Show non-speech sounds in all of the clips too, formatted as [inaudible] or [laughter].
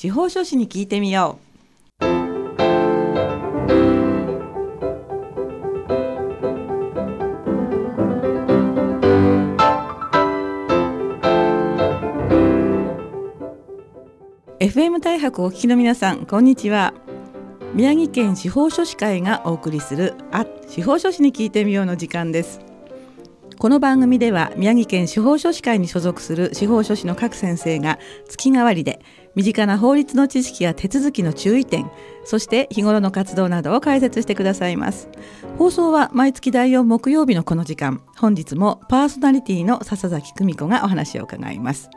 司法書士に聞いてみよう。FM 大白お聞きの皆さんこんにちは。宮城県司法書士会がお送りするあ司法書士に聞いてみようの時間です。この番組では宮城県司法書士会に所属する司法書士の各先生が月替わりで身近な法律の知識や手続きの注意点そして日頃の活動などを解説してくださいます。放送は毎月第4木曜日のこの時間本日もパーソナリティの笹崎久美子がお話を伺います。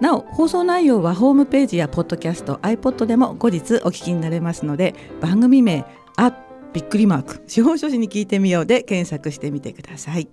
なお放送内容はホームページやポッドキャスト iPod でも後日お聞きになれますので番組名「あびっくりマーク [laughs] 司法書士に聞いてみよう」で検索してみてください。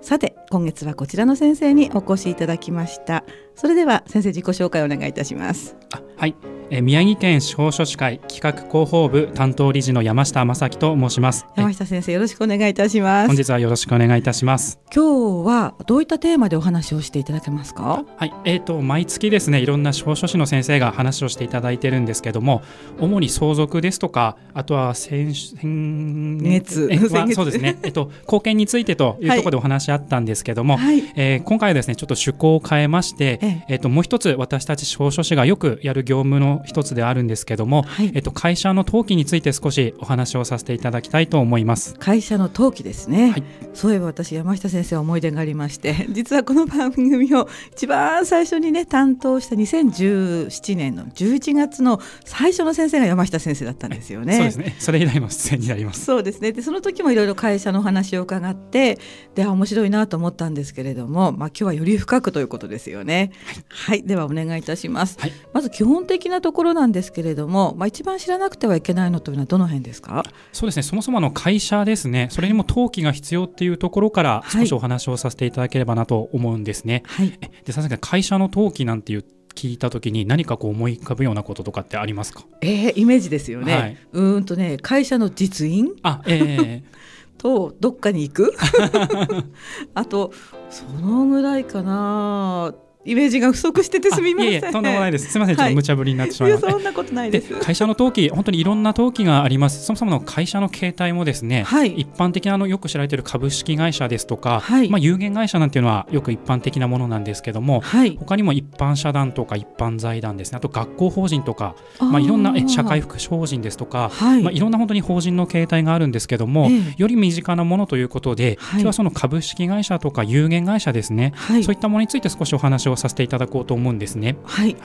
さて今月はこちらの先生にお越しいただきました。それでは先生自己紹介をお願いいたします。あはい、えー宮城県司法書士会企画広報部担当理事の山下正樹と申します。山下先生よろしくお願いいたします。本日はよろしくお願いいたします。今日はどういったテーマでお話をしていただけますか？はい、えーと毎月ですねいろんな司法書士の先生が話をしていただいてるんですけども、主に相続ですとか、あとは先先月？そうですね。[laughs] えっと貢献についてというところでお話あったんですけども、はい。えー今回はですねちょっと趣向を変えまして、ええ。えっともう一つ私たち司法書士がよくやる業務の一つであるんですけども、はい。えっと会社の登記について少しお話をさせていただきたいと思います。会社の登記ですね、はい。そういえば私山下先生は思い出がありまして [laughs] 実はこの番組を一番最初にね担当した2017年の11月の最初の先生が山下先生だったんですよね。[laughs] そうですね。それ以来の出演になります。そうですねでその時もいろいろ会社の話を伺ってであ面白いなと思ったんですけれども、まあ、今日はより深くということですよね。はい、ではお願いいたします、はいまず基本的なところなんですけれども、まあ、一番知らなくてはいけないのというのはどの辺ですか？そうですね。そもそもあの会社ですね。それにも登記が必要っていうところからはい少しお話をさせていただければなと思うんですね。はい。えで、さすがに会社の登記なんていう聞いたときに何かこう思い浮かぶようなこととかってありますか？えー、イメージですよね、はい。うーんとね会社の実印？あ、え。[laughs] とどっかに行く？[laughs] あとそのぐらいかなイメージが不足しててー、すみません。とんでもないです。すみません。ちょっはい。と無茶ぶりになってしまいました。そんなことないでです会社の登記、本当にいろんな登記があります。そもそもの会社の形態もですね、はい。一般的なあのよく知られている株式会社ですとか、はい。まあ、有限会社なんていうのはよく一般的なものなんですけども、はい。他にも一般社団とか一般財団ですね。あと学校法人とかまあ、いろんなえ社会福祉法人ですとか、はい。まあ、いろんな本当に法人の形態があるんですけども、ええ。より身近なものということで、はい。今日はその株式会社とか有限会社ですね、はい。そういったものについて少しお話をさせていただこうと思うんですね。はい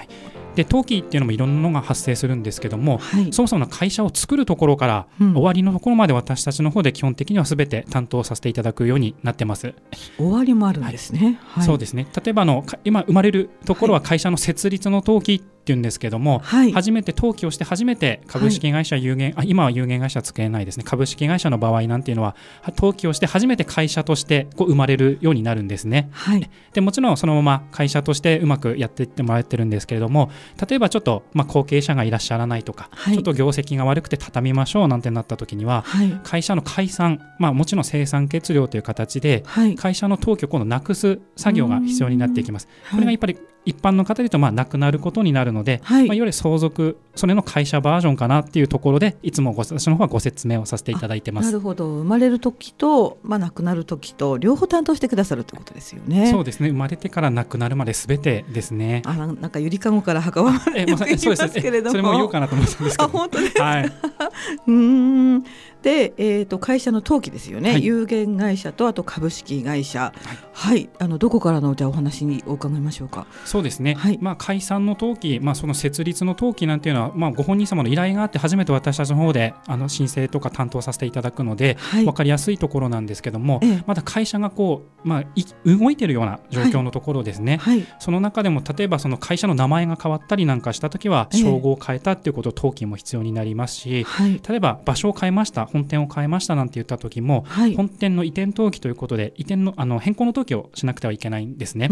で登記っていうのもいろんなのが発生するんですけども、はい。そもそもの会社を作るところから、うん。終わりのところまで私たちの方で基本的には全て担当させていただくようになってます。終わりもあるんですね、はい、そうですね。例えばあのか今生まれるところは会社の設立の登記っていうんですけども、はい。初めて登記をして初めて株式会社有限、あ今は有限会社は使えないですね。株式会社の場合なんていうのはは登記をして初めて会社としてこう生まれるようになるんですね。はい。でもちろんそのまま会社としてうまくやっていってもらってるんですけれども例えばちょっと、まあ、後継者がいらっしゃらないとか、はい。ちょっと業績が悪くて畳みましょうなんてなった時にははい。会社の解散、まあ、もちろん生産欠料という形ではい。会社の登記を今度なくす作業が必要になっていきます。はいこれがやっぱり一般の方で言うとまあなくなることになるので、はい。まあ、いわゆる相続それの会社バージョンかなっていうところでいつもご私の方はご説明をさせていただいてます。なるほど。生まれる時と、まあ、亡くなる時と両方担当してくださるってことですよね。そうですね。生まれてから亡くなるまで全てですね。あなんかゆりかごから墓場までえまさ言いますけれども。えそれも言おうかなと思ったんですけあど。本当ですはい、[laughs] うーん。で、えー、と会社の登記ですよね、はい。有限会社とあと株式会社。はい、あのどこからのじゃあお話にお伺いましょうか？そうですね、はい。まあ、解散の登記、まあ、その設立の登記なんていうのは、まあ、ご本人様の依頼があって初めて私たちの方であの申請とか担当させていただくので、はい。分かりやすいところなんですけども、ええ。まだ会社がこう、まあ、い動いているような状況のところですね、はい。その中でも例えばその会社の名前が変わったりなんかしたときはええ。称号を変えたっていうこと登記も必要になりますし、はい。例えば場所を変えました本店を変えましたなんて言った時も、はい。本店の移転登記ということで移転のあの変更の登記をしなくてはいけないんですね。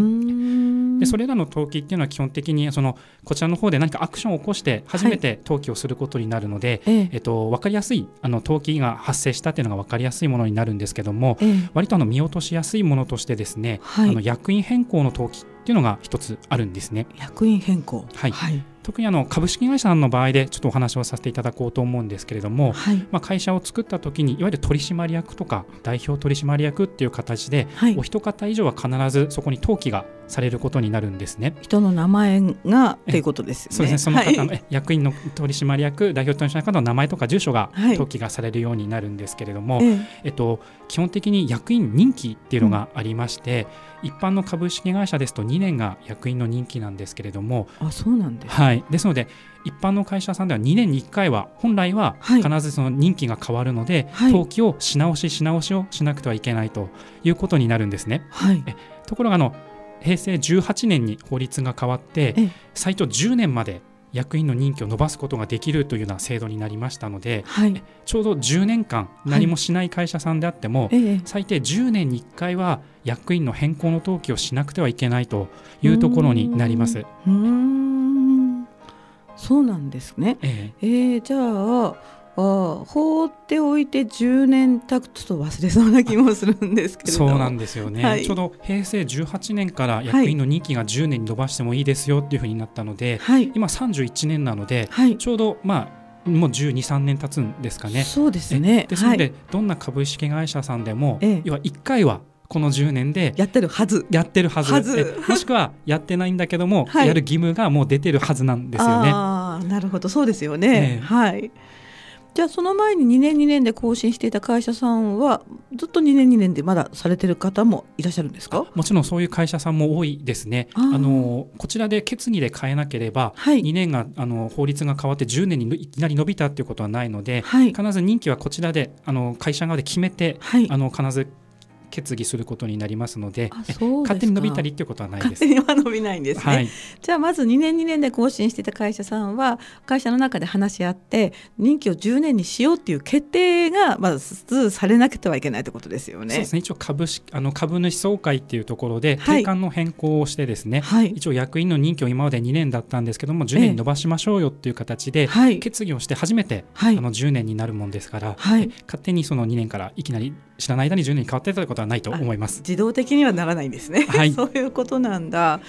でそれらの登記っていうのは基本的にそのこちらの方で何かアクションを起こして初めて登記をすることになるので、ええ。えっと、分かりやすいあの登記が発生したっていうのが分かりやすいものになるんですけどもええ。割とあの見落としやすいものとしてですね、はい。あの役員変更の登記っていうのが一つあるんですね。役員変更。はい、特にあの株式会社さんの場合でちょっとお話をさせていただこうと思うんですけれども、はい。まあ、会社を作った時にいわゆる取締役とか代表取締役っていう形で、はい。お一方以上は必ずそこに登記がされることになるんですね。人の名前がっていうことですよね。そうですね、その方の、はい。え役員の取締役、代表取締役の名前とか住所がはい。登記がされるようになるんですけれども、ええ。えっと、基本的に役員任期っていうのがありまして、一般の株式会社ですと2年が役員の任期なんですけれども、あそうなんです。はい、ですので一般の会社さんでは2年に1回は本来ははい。必ずその任期が変わるので、はい。登記をし直しし直しをしなくてはいけないということになるんですね。はい。えところがあの平成18年に法律が変わってええ。最長10年まで役員の任期を延ばすことができるというような制度になりましたのではい。ちょうど10年間何もしない会社さんであっても、ええ。最低10年に1回は役員の変更の登記をしなくてはいけないというところになります。うそうなんですね。ええ。えー、じゃああ放っておいて10年経つと忘れそうな気もするんですけれど。そうなんですよね、はい。ちょうど平成18年から役員の任期が10年に延ばしてもいいですよっていうふうになったので、はい。今31年なのではい。ちょうどまあもう12、3年経つんですかね。そうですね。えですので、はい、どんな株式会社さんでも、ええ。要は1回はこの10年でやってるはず。やってるはず。もしくはやってないんだけども、はい。やる義務がもう出てるはずなんですよね。ああなるほど。そうですよね、ええ。はいじゃあその前に2年2年で更新していた会社さんはずっと2年2年でまだされてる方もいらっしゃるんですか？もちろんそういう会社さんも多いですね。あのこちらで決議で変えなければ、はい。2年があの法律が変わって10年にいきなり伸びたっていうことはないので、はい。必ず任期はこちらであの会社側で決めて、はい。あの必ず決議することになりますので、勝手に伸びたりっていうことはないです。勝手。には伸びないんですね、はい、じゃあまず2年2年で更新していた会社さんは会社の中で話し合って任期を10年にしようっていう決定がまずされなくてはいけないってことですよね。そうですね。一応株式あの株主総会っていうところではい。定款の変更をしてですね、はい、一応役員の任期を今まで2年だったんですけども10年に伸ばしましょうよっていう形ではい。決議をして初めて、はい。あの10年になるもんですから、はい。え勝手にその2年からいきなり知らない間に10年に変わってたことはないと思います。自動的にはならないんですね。はい [laughs] そういうことなんだ。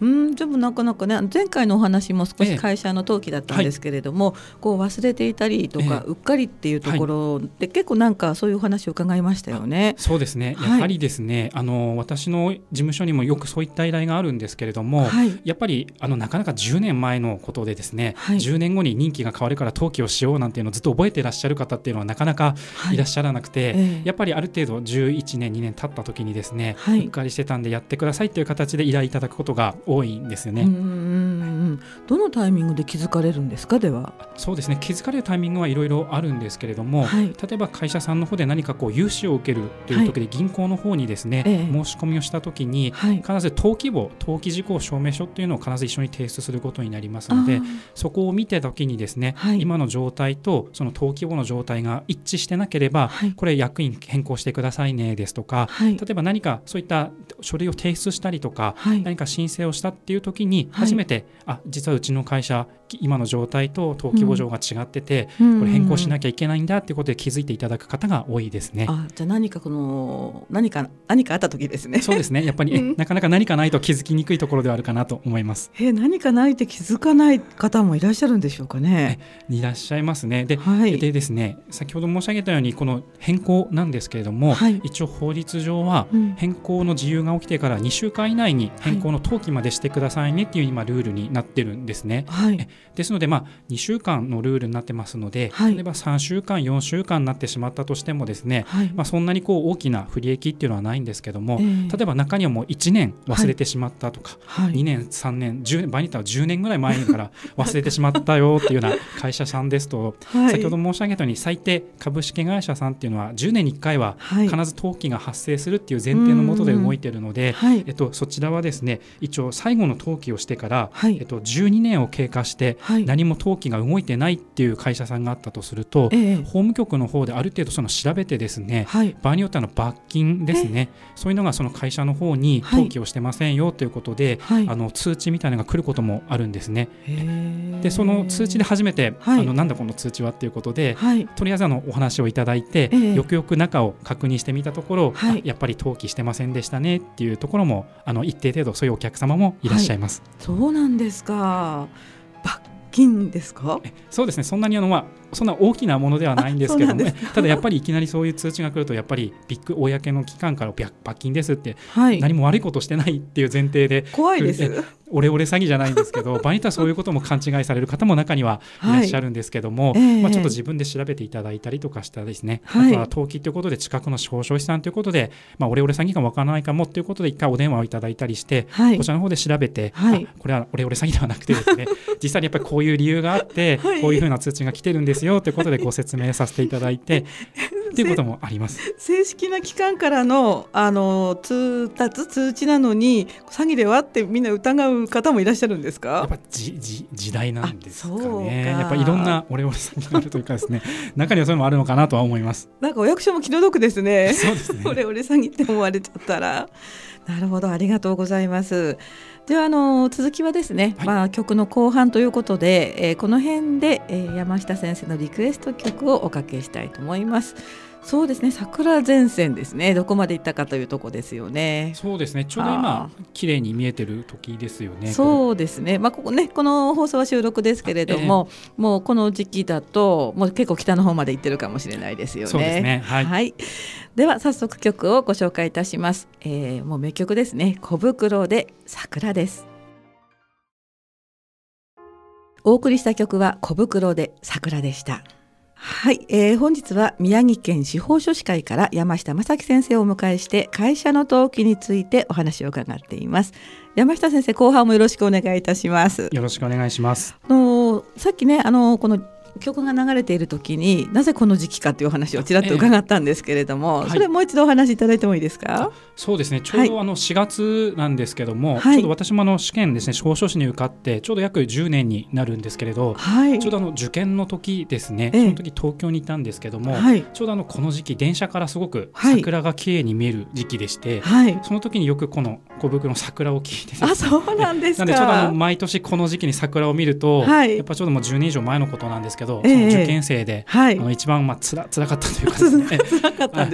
うん、でもなかなかね前回のお話も少ええ。し会社の登記だったんですけれども、こう忘れていたりとか、ええ。うっかりっていうところで、結構なんかそういうお話を伺いましたよね。そうですね、はい。やはりですねあの私の事務所にもよくそういった依頼があるんですけれども、はい。やっぱりあのなかなか10年前のことでですね、はい。10年後に任期が変わるから登記をしようなんていうのをずっと覚えていらっしゃる方っていうのはなかなかはい。らっしゃらなくて、ええ。やっぱりある程度11年2年経った時にですね、はい。うっかりしてたんでやってくださいという形で依頼いただくことが多いんですよね。うんうんうんどのタイミングで気づかれるんですか？では。そうですね。気づかれるタイミングはいろいろあるんですけれども、はい。例えば会社さんの方で何かこう融資を受けるという時で銀行の方にですね、ええ。申し込みをした時にはい。必ず登記簿登記事項証明書っていうのを必ず一緒に提出することになりますのでそこを見てた時にですね、はい。今の状態とその登記簿の状態が一致してなければ、はい。これ役員変更してくださいねですとか、はい。例えば何かそういった書類を提出したりとか、はい。何か申請をしたっていう時にはい初めて、あ実はうちの会社今の状態と登記簿上が違ってて、うんこれ変更しなききゃいけないんだっていうことで気づいていただく方が多いですね。あじゃあ何かこの何か何かあった時ですね。そうですねやっぱり、えうんなかなか何かないと気づきにくいところではあるかなと思います。[laughs] え何かないって気づかない方もいらっしゃるんでしょうかね。[laughs] いらっしゃいますね。で,、はいでですね先ほど申し上げたようにこの変更なんですけれども、はい一応法律上はうん変更の自由が起きてから2週間以内に変更の登記までしてくださいねっていう今ルールになってるんですね。はい。ですので、まあ、2週間のルールになってますので、はい。例えば3週間4週間になってしまったとしてもですね、はい。まあ、そんなにこう大きな不利益っていうのはないんですけども、ええ。例えば中にはもう1年忘れてしまったとか、はい。2年3年10年場合によっては10年ぐらい前から忘れてしまったよっていうような会社さんですと、はい。先ほど申し上げたように最低株式会社さんっていうのは10年に1回ははい。必ず登記が発生するっていう前提のもとで動いているので、はい。えっと、そちらはですね一応最後の登記をしてから、はい。えっと、12年を経過して何も登記が動いてないっていう会社さんがあったとすると、ええ。法務局の方である程度その調べてですねはい。場合によってはあの罰金ですね。そういうのがその会社の方にはい。登記をしてませんよということで、はい。あの通知みたいなのが来ることもあるんですね。でその通知で初めて、はい。あのなんだこの通知はっていうことで、はい。とりあえずあのお話をいただいて、ええ。よくよく中を確認してみたところ、やっぱり登記してませんでしたねっていうところもあの一定程度そういうお客様もいらっしゃいます。そうなんですか。罰金ですか？そうですね。そんなにあの、まあ、そんな大きなものではないんですけども、あそうなんでただやっぱりいきなりそういう通知が来るとやっぱりビッグ公の機関から罰罰金ですってはい。何も悪いことしてないっていう前提で怖いです。えオレオレ詐欺じゃないんですけど場合によってはそういうことも勘違いされる方も中にはいらっしゃるんですけども、はい。ええまあ、ちょっと自分で調べていただいたりとかしたらですね、はいあとは登記とい。うことで近くの司法書士さんということで、まあ、オレオレ詐欺かわからないかもということで一回お電話をいただいたりして、はい。こちらの方で調べて、これはオレオレ詐欺ではなくてですね実際にやっぱりこういう理由があって、はい。こういうふうな通知が来てるんですよということでご説明させていただいて [laughs] っていうこともあります。正式な機関からのあの通達通知なのに詐欺ではってみんな疑う方もいらっしゃるんですか？やっぱじじ時代なんですかね。やっぱいろんなオレオレ詐欺があるというかですね、[laughs] 中にはそういうのもあるのかなとは思います。なんかお役所も気の毒ですね [laughs] そうですね。オレオレ詐欺って思われちゃったらなるほどありがとうございます。ではあの続きはですね、はい。まあ曲の後半ということで、えーこの辺で、えー山下先生のリクエスト曲をおかけしたいと思います。そうですね桜前線ですね。どこまで行ったかというとこですよね。そうですね。ちょうどあ今綺麗に見えてる時ですよね。そうですね、まあ、ここねこの放送は収録ですけれども、もうこの時期だともう結構北の方まで行ってるかもしれないですよね。そうですねはいでは早速曲をご紹介いたします、えー、もう名曲ですね。小袋で桜です。お送りした曲は小袋で桜でした。はい、えー本日は宮城県司法書士会から山下正樹先生をお迎えして会社の登記についてお話を伺っています。山下先生後半もよろしくお願いいたします。よろしくお願いします。あのさっきねあのこの曲が流れている時になぜこの時期かというお話をちらっと伺ったんですけれども、はい。それもう一度お話しいただいてもいいですか、そうですね。ちょうどあの4月なんですけども、はい。ちょうど私もあの試験ですね、司法書士に受かってちょうど約10年になるんですけれど、はい。ちょうどあの受験の時ですね。ええ。その時東京にいたんですけども、はい。ちょうどあのこの時期電車からすごくはい。桜が綺麗に見える時期でして、はい。その時によくこの小袋の桜を聞いてね。あそうなんですか。なんでちょうどあの毎年この時期に桜を見ると、はい。やっぱちょうどもう10年以上前のことなんですけど、ええ。その受験生で、はい。あの一番まあつら辛かったというかですね。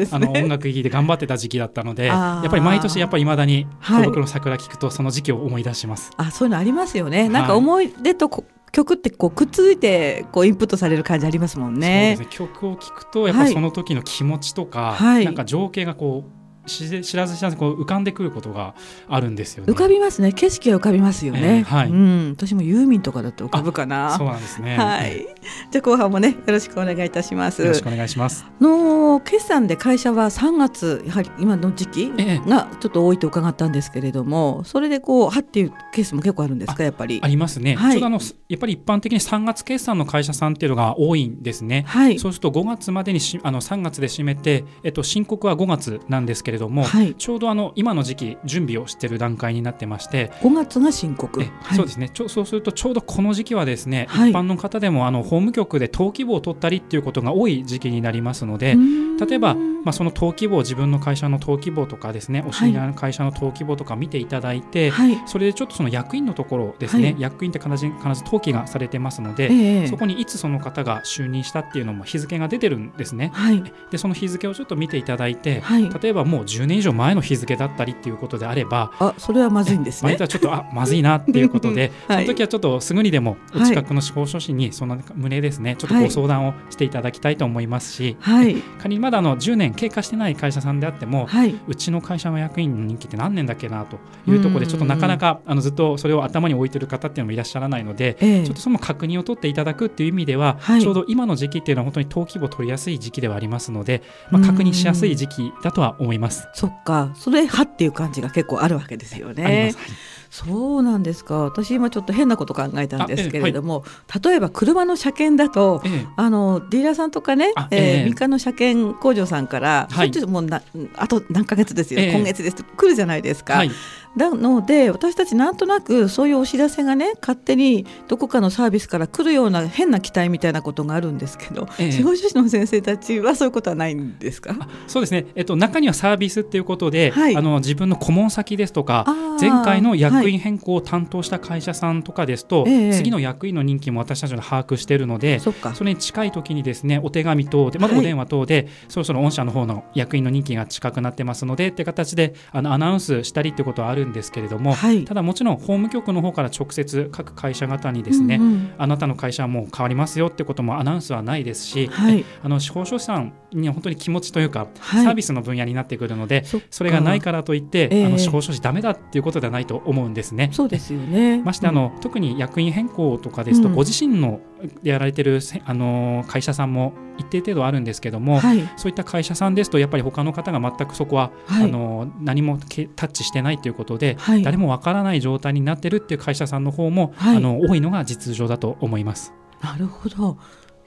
[laughs] あの音ね楽聴いて頑張ってた時期だったのでやっぱり毎年やっぱり未だにはい。小袋の桜聞くとその時期を思い出します。あそういうのありますよね。なんか思い出とこ曲ってこうくっついてこうインプットされる感じありますもんね。そうですね。曲を聴くとやっぱりその時の気持ちとか、はい。なんか情景がこう知らず知らずこう浮かんでくることがあるんですよね。浮かびますね。景色は浮かびますよね、ええはい。うん。私もユーミンとかだと浮かぶかな。そうなんですね。はい。じゃあ後半もねよろしくお願いいたします。よろしくお願いします。の決算で会社は3月やはり今の時期ええ。がちょっと多いと伺ったんですけれどもそれでこうはっていうケースも結構あるんですか？やっぱり。ありますね、はい。ちょうどあのやっぱり一般的に3月決算の会社さんっていうのが多いんですね。はい。そうすると5月までにしあの3月で締めて、えっと、申告は5月なんですけれども、はい。ちょうどあの今の時期準備をしている段階になってまして、5月が申告。えはい。そうですね。ちょそうするとちょうどこの時期はですね、はい。一般の方でもあの法務局で登記簿を取ったりっていうことが多い時期になりますので、例えば、まあ、その登記簿自分の会社の登記簿とかですねお知り合いの会社の登記簿とか見ていただいて、はい。それでちょっとその役員のところですね、はい。役員って必ず必ず登記がされてますので、ええ。そこにいつその方が就任したっていうのも日付が出てるんですね。はい。でその日付をちょっと見ていただいて、はい。例えばもう10年以上前の日付だったりっていうことであれば、あそれはまずいんですね。はちょっとあまずいな [laughs] っていうことで、はい。その時はちょっとすぐにでもおはい。近くの司法書士にその旨ですね。ちょっとご相談をしていただきたいと思いますし、はい。仮にまだあの10年経過してない会社さんであっても、はい。うちの会社の役員の任期って何年だっけなというところでちょっとなかなかあのずっとそれを頭に置いてる方っていうのもいらっしゃらないので、ええ。ちょっとその確認を取っていただくっていう意味では、はい。ちょうど今の時期っていうのは本当に登記簿を取りやすい時期ではありますので、まあ、確認しやすい時期だとは思います。そっか。それはっていう感じが結構あるわけですよね。ます。そうなんですか。私今ちょっと変なこと考えたんですけれども、例えば車の車検だとええ。あのディーラーさんとかねあ、えええ。ー民間の車検工場さんから、はい。しょっちゅうもうなあと何ヶ月ですよ、ええ。今月です。来るじゃないですか、はい、なので私たちなんとなくそういうお知らせがね勝手にどこかのサービスから来るような変な期待みたいなことがあるんですけど、ええ、司法書士の先生たちはそういうことはないんですか？そうですね、えっと、中にはサービスっていうことで、はい、あの自分の顧問先ですとか前回の役員変更を担当した会社さんとかですと、はい、次の役員の任期も私たちの把握しているので、それに近い時にですねお手紙等でまだお電話等で、はい、そろそろ御社の方の役員の任期が近くなってますのでって形であのアナウンスしたりってことはあるんですけれども、ただもちろん法務局の方から直接各会社方にですね、うんうん、あなたの会社はもう変わりますよってこともアナウンスはないですし、はい、あの司法書士さんには本当に気持ちというか、はい、サービスの分野になってくるのでそれがないからといって、えー、あの司法書士だめだっていうことではないと思うんですね。そうですよね。ましてあの、うん、特に役員変更とかですと、うん、ご自身のやられてるあの会社さんも一定程度あるんですけども、はい、そういった会社さんですとやっぱり他の方が全くそこは、はい、あの何もタッチしてないということで、はい、誰もわからない状態になってるっていう会社さんの方も、あの多いのが実情だと思います。なるほど。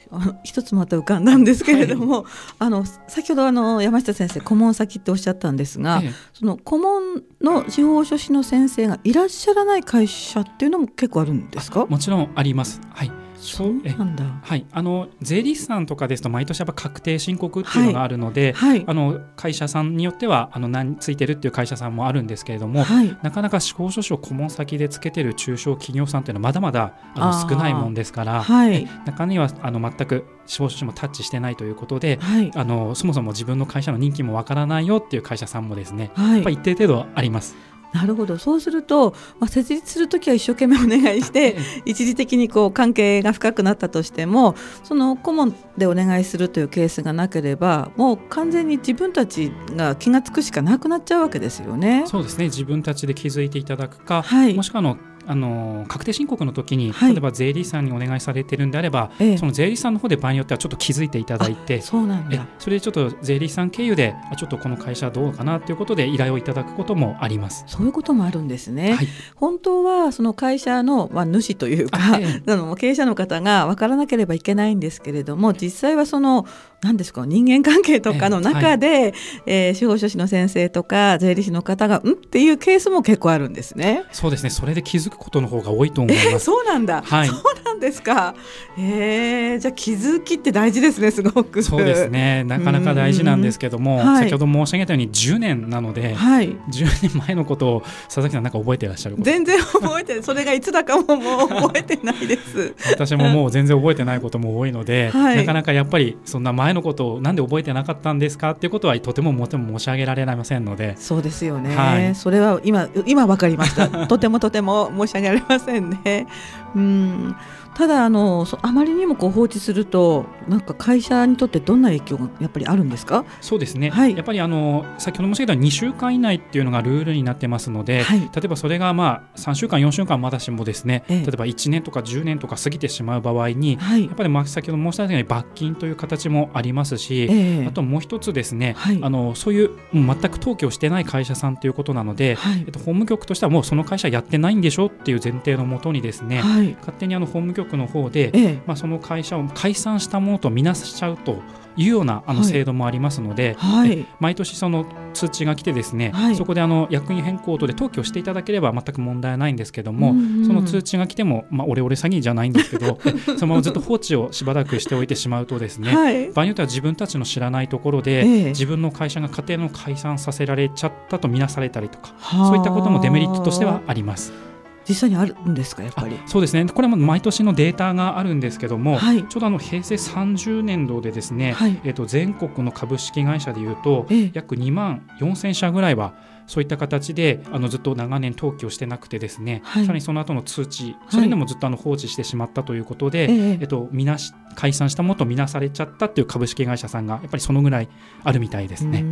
あの一つまた浮かんだんですけれども、はい、あの先ほどあの山下先生顧問先っておっしゃったんですが、ええ、その顧問の司法書士の先生がいらっしゃらない会社っていうのも結構あるんですか？もちろんあります。はいそうなんだ。はい。あの税理士さんとかですと毎年やっぱ確定申告っていうのがあるので、はい。はい、あの会社さんによってはあの何ついてるっていう会社さんもあるんですけれども、はい、なかなか司法書士を顧問先でつけてる中小企業さんっていうのはまだまだあの少ないもんですから、はい、中にはあの全く司法書士もタッチしてないということで、あのそもそも自分の会社の人気もわからないよっていう会社さんもですね、やっぱ一定程度あります。なるほど。そうすると、まあ、設立する時は一生懸命お願いして一時的にこう関係が深くなったとしてもその顧問でお願いするというケースがなければもう完全に自分たちが気が付くしかなくなっちゃうわけですよね。そうですね。自分たちで気づいていただくか、はい、もしくはのあの確定申告の時に、はい、例えば税理士さんにお願いされてるんであれば、ええ、その税理士さんの方で場合によってはちょっと気づいていただいてそうなんだ。それでちょっと税理士さん経由であちょっとこの会社どうかなということで依頼をいただくこともあります。そういうこともあるんですね、はい、本当はその会社の、まあ、主というか、あえ、の経営者の方が分からなければいけないんですけれども実際はその何ですか人間関係とかの中で、え。ーはい、えー、司法書士の先生とか税理士の方がん？っていうケースも結構あるんですね。そうですね。それで気づくことの方が多いと思います。えー、そうなんだ、はい、そうなんですか。えー、じゃあ気づきって大事ですねすごく。そうですね。なかなか大事なんですけども、はい、先ほど申し上げたように10年なので、はい、10年前のことを佐々木さんなんか覚えていらっしゃる全然覚えて [laughs] それがいつだかももう覚えてないです。私ももう全然覚えてないことも多いので、[laughs] はい、なかなかやっぱりそんな前のことをなんで覚えてなかったんですかっていうことはとてももても申し上げられませんので。そうですよね、はい、それは今今分かりました。[laughs] とてもとても申し訳ありませんね。うんただあのあまりにもこう放置するとなんか会社にとってどんな影響がやっぱりあるんですか？そうですね、はい、やっぱりあの先ほど申し上げた2週間以内っていうのがルールになってますので、はい、例えばそれがまあ3週間4週間まだしもですね、ええ、例えば1年とか10年とか過ぎてしまう場合に、はい、やっぱりまあ先ほど申し上げたように罰金という形もありますし、え、あともう一つですね、あのそういう全く登記をしてない会社さんということなので、えっと、法務局としてはもうその会社やってないんでしょっていう前提のもとにですね、勝手にあの法務局の方で、まあ、その会社を解散したものとみなしちゃうというようなあの制度もありますので、はい、毎年その通知が来てですね、はい、そこであの役員変更等で登記をしていただければ全く問題はないんですけども、うんうん、その通知が来ても、まあ、オレオレ詐欺じゃないんですけど [laughs] [laughs] そのままずっと放置をしばらくしておいてしまうとですね、はい、場合によっては自分たちの知らないところで、えー、自分の会社が家庭の解散させられちゃったとみなされたりとかそういったこともデメリットとしてはあります。実際にあるんですかやっぱり？そうですね。これも毎年のデータがあるんですけども、はい、ちょうどあの平成30年度でですね、はい、えー、と全国の株式会社でいうと、えー、約2万4000社ぐらいはそういった形であのずっと長年登記をしてなくてですね、はい、さらにその後の通知それでもずっとあの放置してしまったということで、はい、えっと、みなし解散したものとみなされちゃったっていう株式会社さんがやっぱりそのぐらいあるみたいですね。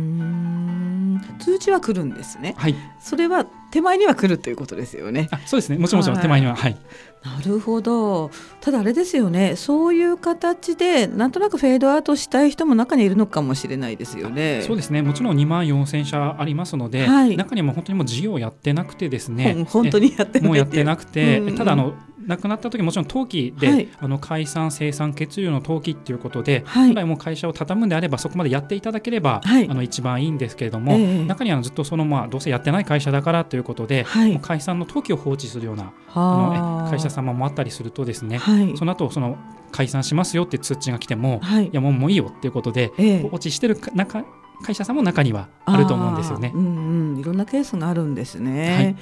通知は来るんですね。はい。それは手前には来るということですよね。あ、そうですね。もちろんもちろん手前には、はい。なるほど。ただあれですよね。そういう形でなんとなくフェードアウトしたい人も中にいるのかもしれないですよね。そうですね。もちろん2万4千社ありますので、はい、中にも本当にもう事業やってなくてですね。本当にやってもうやってなくて、うんうん、ただあの亡くなった時もちろん登記で、はい、あの解散生産血流の登記っていうことで、はい、本来もう会社を畳むんであればそこまでやっていただければ、はい、あの一番いいんですけれども、えー、中にはずっとそのまあどうせやってない会社だからということで、はい、もう解散の登記を放置するようなあ。の会社様もあったりするとですね、その後その解散しますよって通知が来ても、い、やもうもういいよっていうことで、えー、放置してる中会社さんも中にはあると思うんですよね。うんうん、いろんなケースがあるんですね。はい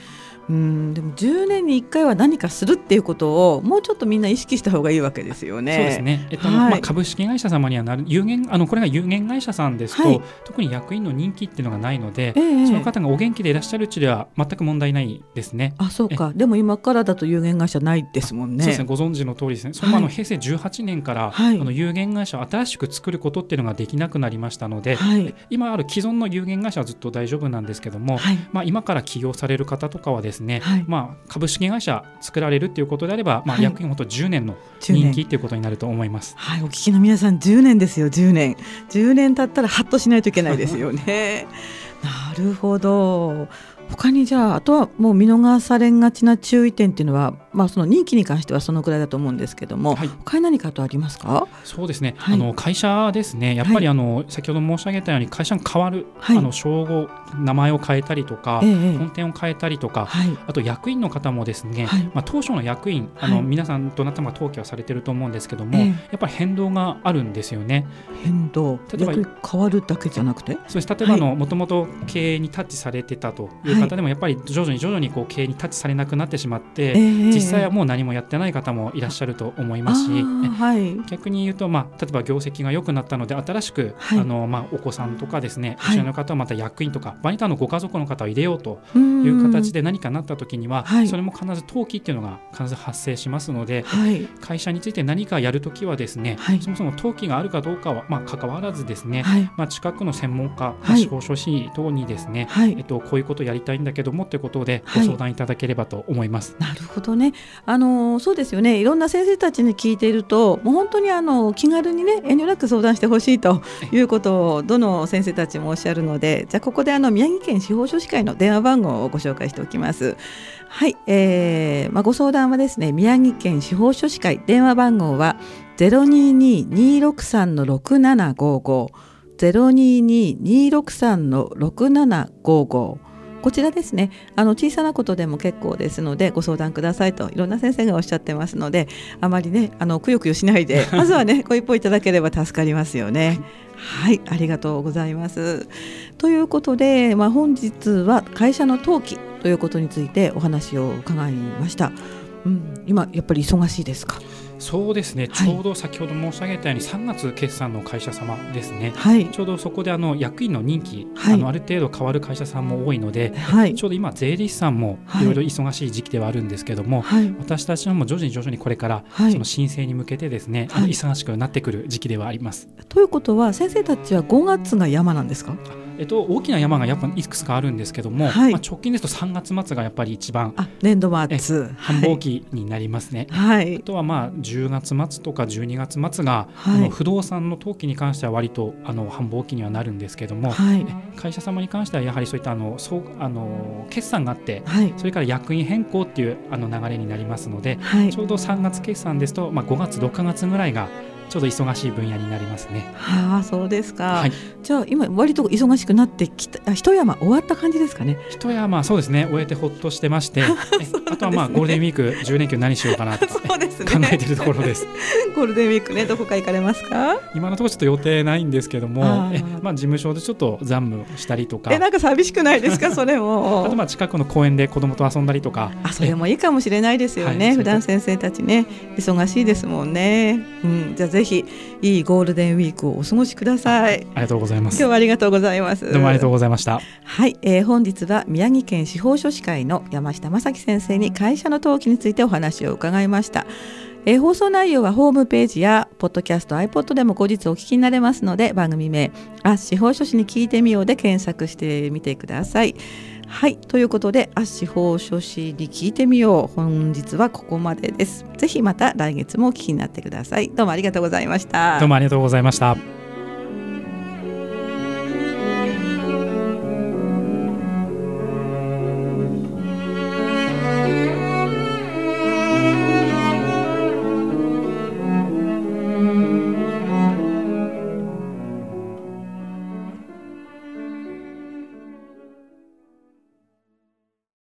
うんでも10年に1回は何かするっていうことをもうちょっとみんな意識した方がいいわけですよね。そうですね、えっと、はい、まあ、株式会社様にはなる有限あのこれが有限会社さんですと、はい、特に役員の任期っていうのがないので、えー、その方がお元気でいらっしゃるうちでは全く問題ないですね。あそうか。でも今からだと有限会社ないですもんね。そうですね。ご存知の通りですね。その、あの平成18年から、はい、あの有限会社を新しく作ることっていうのができなくなりましたので、はい、今ある既存の有限会社はずっと大丈夫なんですけども、まあ、今から起業される方とかはですね、まあ株式会社作られるということであれば、まあ、役員と10年の人気ということになると思います、はい、お聞きの皆さん10年ですよ10年。10年経ったらハッとしないといけないですよね。[laughs] なるほど。他にじゃああとはもう見逃されがちな注意点っていうのは、まあ、その任期に関してはそのくらいだと思うんですけども、はい、他に何かとありますか？そうですね、はい、あの会社ですね。やっぱりあの、はい、先ほど申し上げたように会社が変わる、あの称号名前を変えたりとか、ええ、本店を変えたりとか、あと役員の方もですね、まあ、当初の役員あの、皆さんどなたも登記はされてると思うんですけども、え、やっぱり変動があるんですよね。変動。例えば変わるだけじゃなくて？そうです。例えばのもともと経営にタッチされてたという方でもやっぱり徐々に徐々にこう経営にタッチされなくなってしまって、えー、実際はもう何もやってない方もいらっしゃると思いますし、はい、逆に言うと、まあ、例えば業績が良くなったので新しく、はい、あのまあ、お子さんとかですね一緒の方はまた役員とか場合によってはご家族の方を入れようという形で何かなった時には、それも必ず登記っていうのが必ず発生しますので、会社について何かやるときはですね、そもそも登記があるかどうかは、まあ、関わらずですね、まあ、近くの専門家、司法書士等にですね、えっと、こういうことをやりたいんだけどもということでご相談いただければと思います。なるほどね。あのそうですよね。いろんな先生たちに聞いているともう本当にあの気軽にね遠慮なく相談してほしいということをどの先生たちもおっしゃるのでじゃあここであの宮城県司法書士会の電話番号をご紹介しておきます。はい、えー、まあ、ご相談はですね、宮城県司法書士会電話番号は022263-6755。022-263-6755こちらですねあの小さなことでも結構ですのでご相談くださいといろんな先生がおっしゃってますのであまりねあのくよくよしないで [laughs] まずはねご一報いただければ [laughs] 助かりますよね。はい、ありがとうございます。ということで、まあ、本日は会社の登記ということについてお話を伺いました。うん、今やっぱり忙しいですか？そうですね、はい、ちょうど先ほど申し上げたように3月決算の会社様ですね、はい、ちょうどそこであの役員の任期、はい、あのある程度変わる会社さんも多いので、ちょうど今、税理士さんもい。ろいろ忙しい時期ではあるんですけども、私たちも徐々に徐々にこれからその申請に向けてですね、忙しくなってくる時期ではあります。ということは先生たちは5月が山なんですか？えっと、大きな山がやっぱいくつかあるんですけども、はい、まあ、直近ですと3月末がやっぱり一番あ年度末。繁忙期になりますね、はい、あとはまあ10月末とか12月末が、はい、あの不動産の登記に関しては割とあの繁忙期にはなるんですけども、はい、会社様に関してはやはりそういったあのそうあの決算があって、はい、それから役員変更っていうあの流れになりますので、ちょうど3月決算ですと、まあ、5月6か月ぐらいがちょうど忙しい分野になりますね。はあ、そうですか。はい、じゃあ今割と忙しくなってきた一山終わった感じですかね。一山そうですね終えてほっとしてまして、[laughs] ね、あとはまあゴールデンウィーク10連休何しようかなと考えているところです。[laughs] ゴールデンウィークねどこか行かれますか？今のところちょっと予定ないんですけども、えまあ事務所でちょっと残務したりとか。えなんか寂しくないですか？[laughs] それも。あとまあ近くの公園で子供と遊んだりとか。あそれもいいかもしれないですよね。はい、普段先生たちね忙しいですもんね。うんじゃあぜひいいゴールデンウィークをお過ごしください。ありがとうございます。今日はありがとうございます。どうもありがとうございました。はい、えー、本日は宮城県司法書士会の山下正樹先生に会社の登記についてお話を伺いました。えー、放送内容はホームページやポッドキャスト iPod でも後日お聞きになれますので番組名「あ司法書士に聞いてみよう」で検索してみてください。はいということで「あ司法書士に聞いてみよう」本日はここまでです。ぜひまた来月もお聞きになってください。どうもありがとうございました。どうもありがとうございました。